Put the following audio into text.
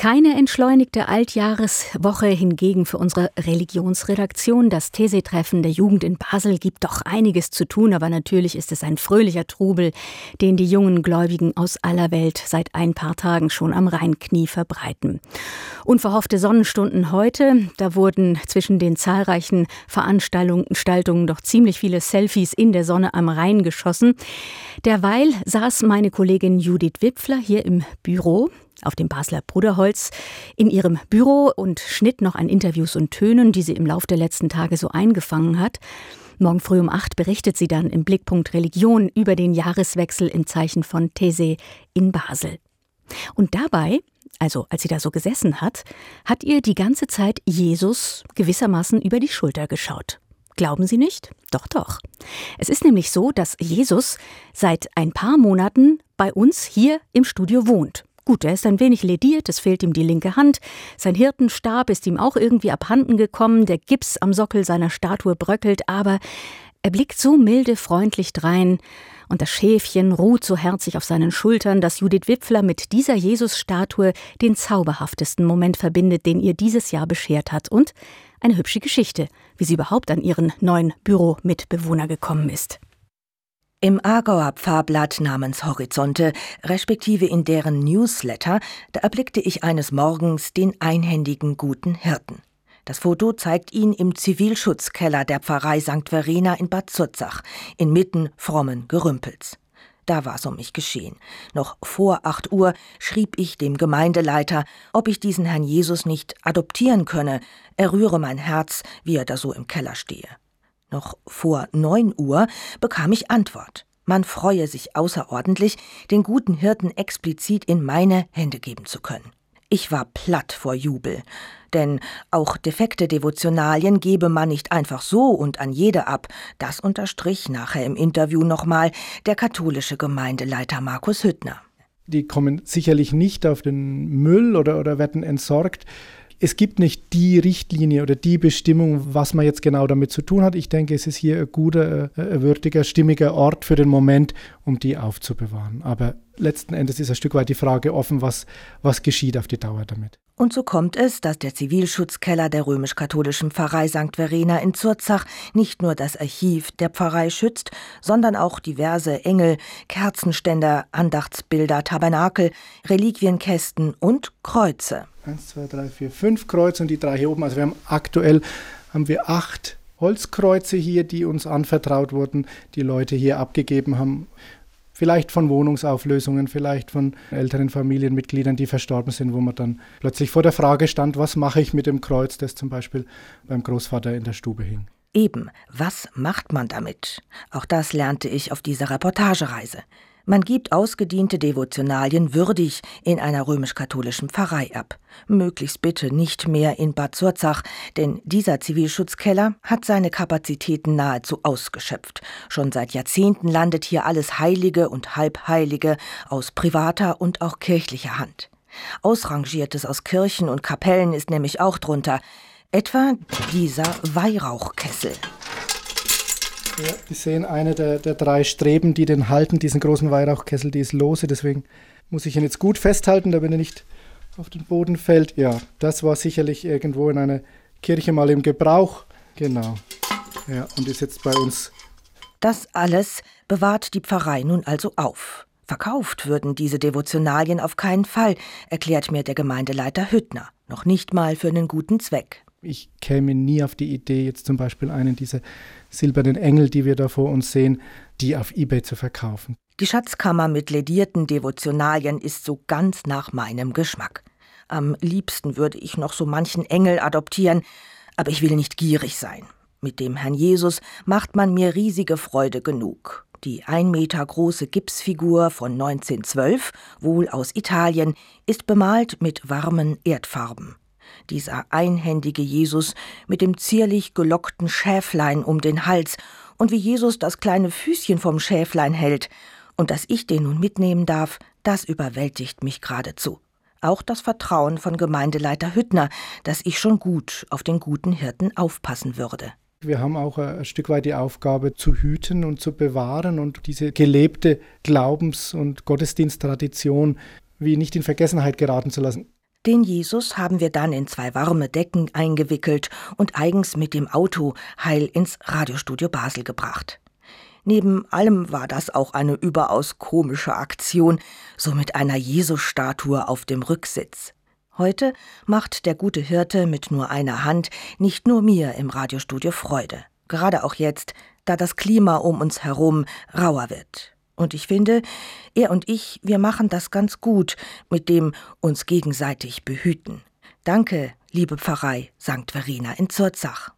Keine entschleunigte Altjahreswoche hingegen für unsere Religionsredaktion. Das These-Treffen der Jugend in Basel gibt doch einiges zu tun, aber natürlich ist es ein fröhlicher Trubel, den die jungen Gläubigen aus aller Welt seit ein paar Tagen schon am Rheinknie verbreiten. Unverhoffte Sonnenstunden heute, da wurden zwischen den zahlreichen Veranstaltungen doch ziemlich viele Selfies in der Sonne am Rhein geschossen. Derweil saß meine Kollegin Judith Wipfler hier im Büro auf dem Basler Bruderholz in ihrem Büro und schnitt noch an Interviews und Tönen, die sie im Laufe der letzten Tage so eingefangen hat. Morgen früh um acht berichtet sie dann im Blickpunkt Religion über den Jahreswechsel im Zeichen von These in Basel. Und dabei, also als sie da so gesessen hat, hat ihr die ganze Zeit Jesus gewissermaßen über die Schulter geschaut. Glauben Sie nicht? Doch, doch. Es ist nämlich so, dass Jesus seit ein paar Monaten bei uns hier im Studio wohnt. Gut, er ist ein wenig lediert, es fehlt ihm die linke Hand, sein Hirtenstab ist ihm auch irgendwie abhanden gekommen, der Gips am Sockel seiner Statue bröckelt, aber er blickt so milde freundlich drein, und das Schäfchen ruht so herzig auf seinen Schultern, dass Judith Wipfler mit dieser Jesus-Statue den zauberhaftesten Moment verbindet, den ihr dieses Jahr beschert hat, und eine hübsche Geschichte, wie sie überhaupt an ihren neuen Büromitbewohner gekommen ist. Im Aargauer Pfarrblatt namens Horizonte, respektive in deren Newsletter, da erblickte ich eines Morgens den einhändigen guten Hirten. Das Foto zeigt ihn im Zivilschutzkeller der Pfarrei St. Verena in Bad Zurzach, inmitten frommen Gerümpels. Da war's um mich geschehen. Noch vor acht Uhr schrieb ich dem Gemeindeleiter, ob ich diesen Herrn Jesus nicht adoptieren könne. Er rühre mein Herz, wie er da so im Keller stehe. Noch vor neun Uhr bekam ich Antwort. Man freue sich außerordentlich, den guten Hirten explizit in meine Hände geben zu können. Ich war platt vor Jubel, denn auch defekte Devotionalien gebe man nicht einfach so und an jede ab, das unterstrich nachher im Interview nochmal der katholische Gemeindeleiter Markus Hüttner. Die kommen sicherlich nicht auf den Müll oder, oder werden entsorgt es gibt nicht die Richtlinie oder die Bestimmung, was man jetzt genau damit zu tun hat. Ich denke, es ist hier ein guter, äh, ein würdiger, stimmiger Ort für den Moment, um die aufzubewahren. Aber letzten Endes ist ein Stück weit die Frage offen, was, was geschieht auf die Dauer damit. Und so kommt es, dass der Zivilschutzkeller der römisch-katholischen Pfarrei St. Verena in Zurzach nicht nur das Archiv der Pfarrei schützt, sondern auch diverse Engel, Kerzenständer, Andachtsbilder, Tabernakel, Reliquienkästen und Kreuze. Eins, zwei, drei, vier, fünf Kreuze und die drei hier oben. Also wir haben aktuell haben wir acht Holzkreuze hier, die uns anvertraut wurden, die Leute hier abgegeben haben. Vielleicht von Wohnungsauflösungen, vielleicht von älteren Familienmitgliedern, die verstorben sind, wo man dann plötzlich vor der Frage stand, was mache ich mit dem Kreuz, das zum Beispiel beim Großvater in der Stube hing. Eben, was macht man damit? Auch das lernte ich auf dieser Reportagereise. Man gibt ausgediente Devotionalien würdig in einer römisch-katholischen Pfarrei ab. Möglichst bitte nicht mehr in Bad Zurzach, denn dieser Zivilschutzkeller hat seine Kapazitäten nahezu ausgeschöpft. Schon seit Jahrzehnten landet hier alles Heilige und Halbheilige aus privater und auch kirchlicher Hand. Ausrangiertes aus Kirchen und Kapellen ist nämlich auch drunter, etwa dieser Weihrauchkessel. Ja, Sie sehen eine der, der drei Streben, die den halten, diesen großen Weihrauchkessel, die ist lose, deswegen muss ich ihn jetzt gut festhalten, damit er nicht auf den Boden fällt. Ja, das war sicherlich irgendwo in einer Kirche mal im Gebrauch. Genau. Ja, und ist jetzt bei uns. Das alles bewahrt die Pfarrei nun also auf. Verkauft würden diese Devotionalien auf keinen Fall, erklärt mir der Gemeindeleiter Hüttner. Noch nicht mal für einen guten Zweck. Ich käme nie auf die Idee, jetzt zum Beispiel einen dieser silbernen Engel, die wir da vor uns sehen, die auf eBay zu verkaufen. Die Schatzkammer mit ledierten Devotionalien ist so ganz nach meinem Geschmack. Am liebsten würde ich noch so manchen Engel adoptieren, aber ich will nicht gierig sein. Mit dem Herrn Jesus macht man mir riesige Freude genug. Die ein Meter große Gipsfigur von 1912, wohl aus Italien, ist bemalt mit warmen Erdfarben dieser einhändige Jesus mit dem zierlich gelockten Schäflein um den Hals und wie Jesus das kleine Füßchen vom Schäflein hält. Und dass ich den nun mitnehmen darf, das überwältigt mich geradezu. Auch das Vertrauen von Gemeindeleiter Hüttner, dass ich schon gut auf den guten Hirten aufpassen würde. Wir haben auch ein Stück weit die Aufgabe zu hüten und zu bewahren und diese gelebte Glaubens- und Gottesdiensttradition wie nicht in Vergessenheit geraten zu lassen. Den Jesus haben wir dann in zwei warme Decken eingewickelt und eigens mit dem Auto heil ins Radiostudio Basel gebracht. Neben allem war das auch eine überaus komische Aktion, so mit einer Jesusstatue auf dem Rücksitz. Heute macht der gute Hirte mit nur einer Hand nicht nur mir im Radiostudio Freude, gerade auch jetzt, da das Klima um uns herum rauer wird. Und ich finde, er und ich, wir machen das ganz gut mit dem uns gegenseitig behüten. Danke, liebe Pfarrei St. Verena in Zurzach.